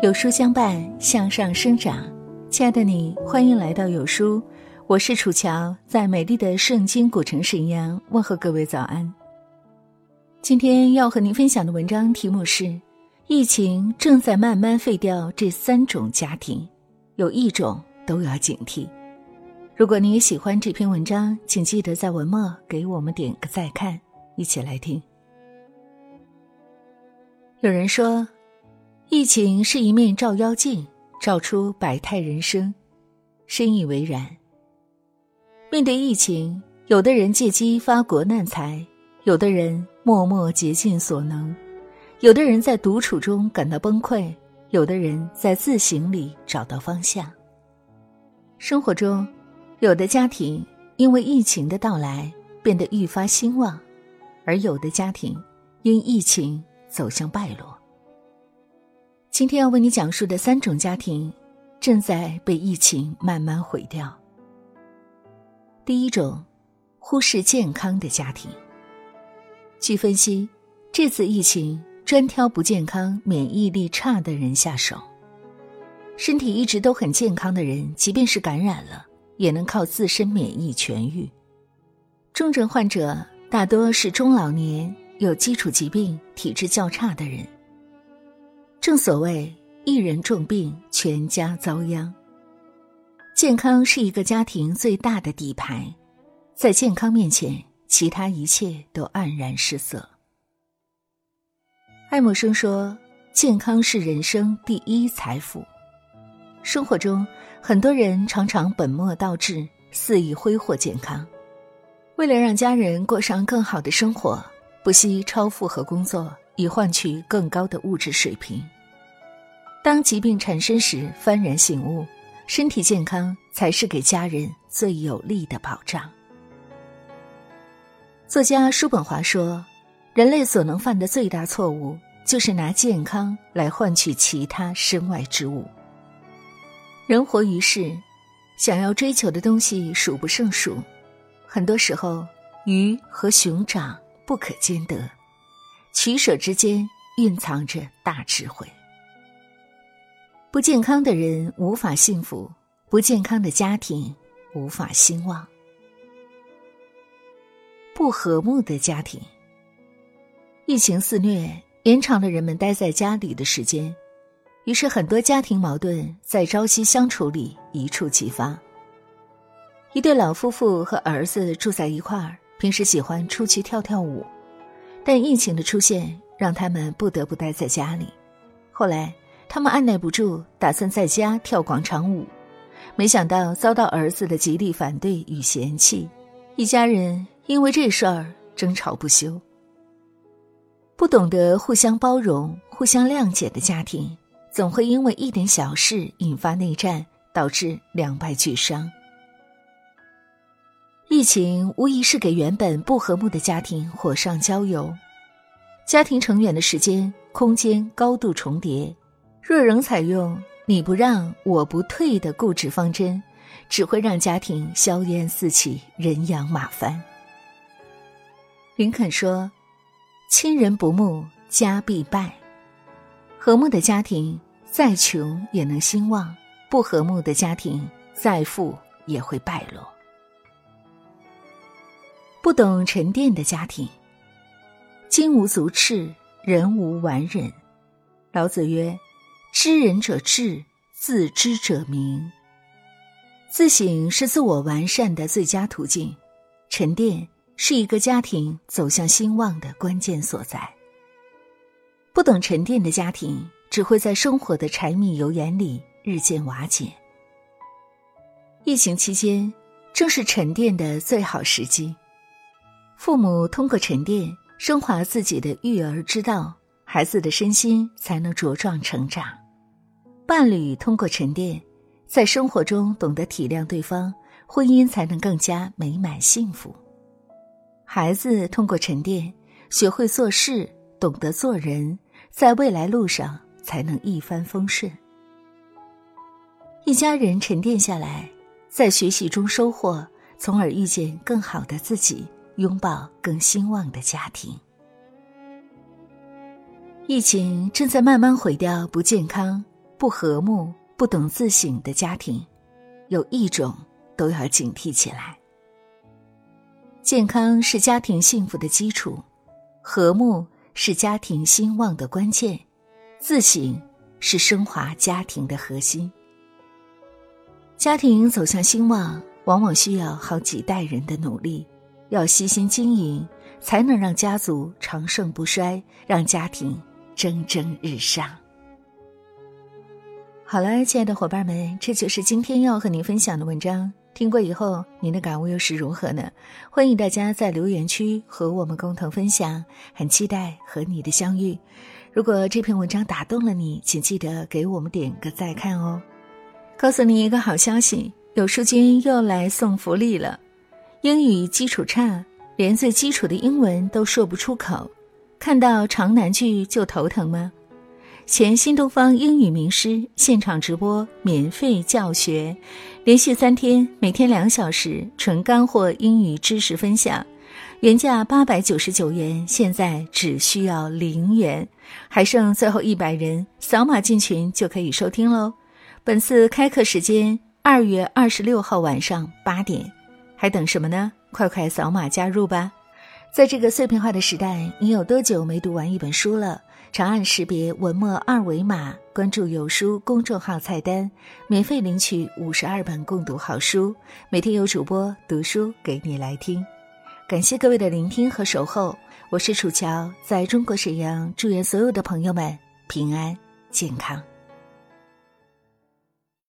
有书相伴，向上生长。亲爱的你，欢迎来到有书，我是楚乔，在美丽的圣经古城沈阳问候各位早安。今天要和您分享的文章题目是：疫情正在慢慢废掉这三种家庭，有一种都要警惕。如果你也喜欢这篇文章，请记得在文末给我们点个再看，一起来听。有人说。疫情是一面照妖镜，照出百态人生，深以为然。面对疫情，有的人借机发国难财，有的人默默竭尽所能，有的人在独处中感到崩溃，有的人在自省里找到方向。生活中，有的家庭因为疫情的到来变得愈发兴旺，而有的家庭因疫情走向败落。今天要为你讲述的三种家庭，正在被疫情慢慢毁掉。第一种，忽视健康的家庭。据分析，这次疫情专挑不健康、免疫力差的人下手。身体一直都很健康的人，即便是感染了，也能靠自身免疫痊愈。重症患者大多是中老年、有基础疾病、体质较差的人。正所谓一人重病，全家遭殃。健康是一个家庭最大的底牌，在健康面前，其他一切都黯然失色。爱默生说：“健康是人生第一财富。”生活中，很多人常常本末倒置，肆意挥霍健康，为了让家人过上更好的生活，不惜超负荷工作。以换取更高的物质水平。当疾病缠身时，幡然醒悟，身体健康才是给家人最有力的保障。作家叔本华说：“人类所能犯的最大错误，就是拿健康来换取其他身外之物。人活于世，想要追求的东西数不胜数，很多时候，鱼和熊掌不可兼得。”取舍之间蕴藏着大智慧。不健康的人无法幸福，不健康的家庭无法兴旺。不和睦的家庭，疫情肆虐，延长了人们待在家里的时间，于是很多家庭矛盾在朝夕相处里一触即发。一对老夫妇和儿子住在一块儿，平时喜欢出去跳跳舞。但疫情的出现让他们不得不待在家里。后来，他们按耐不住，打算在家跳广场舞，没想到遭到儿子的极力反对与嫌弃，一家人因为这事儿争吵不休。不懂得互相包容、互相谅解的家庭，总会因为一点小事引发内战，导致两败俱伤。疫情无疑是给原本不和睦的家庭火上浇油，家庭成员的时间、空间高度重叠，若仍采用“你不让，我不退”的固执方针，只会让家庭硝烟四起、人仰马翻。林肯说：“亲人不睦，家必败。和睦的家庭再穷也能兴旺，不和睦的家庭再富也会败落。”不懂沉淀的家庭，金无足赤，人无完人。老子曰：“知人者智，自知者明。”自省是自我完善的最佳途径，沉淀是一个家庭走向兴旺的关键所在。不懂沉淀的家庭，只会在生活的柴米油盐里日渐瓦解。疫情期间，正是沉淀的最好时机。父母通过沉淀升华自己的育儿之道，孩子的身心才能茁壮成长；伴侣通过沉淀，在生活中懂得体谅对方，婚姻才能更加美满幸福；孩子通过沉淀，学会做事，懂得做人，在未来路上才能一帆风顺。一家人沉淀下来，在学习中收获，从而遇见更好的自己，拥抱更兴旺的家庭。疫情正在慢慢毁掉不健康、不和睦、不懂自省的家庭，有一种都要警惕起来。健康是家庭幸福的基础，和睦是家庭兴旺的关键，自省是升华家庭的核心。家庭走向兴旺，往往需要好几代人的努力，要悉心经营，才能让家族长盛不衰，让家庭蒸蒸日上。好了，亲爱的伙伴们，这就是今天要和您分享的文章。听过以后，您的感悟又是如何呢？欢迎大家在留言区和我们共同分享，很期待和你的相遇。如果这篇文章打动了你，请记得给我们点个再看哦。告诉你一个好消息，有书君又来送福利了。英语基础差，连最基础的英文都说不出口，看到长难句就头疼吗？前新东方英语名师现场直播免费教学，连续三天，每天两小时，纯干货英语知识分享，原价八百九十九元，现在只需要零元，还剩最后一百人，扫码进群就可以收听喽。本次开课时间二月二十六号晚上八点，还等什么呢？快快扫码加入吧！在这个碎片化的时代，你有多久没读完一本书了？长按识别文末二维码，关注有书公众号菜单，免费领取五十二本共读好书，每天有主播读书给你来听。感谢各位的聆听和守候，我是楚乔，在中国沈阳，祝愿所有的朋友们平安健康。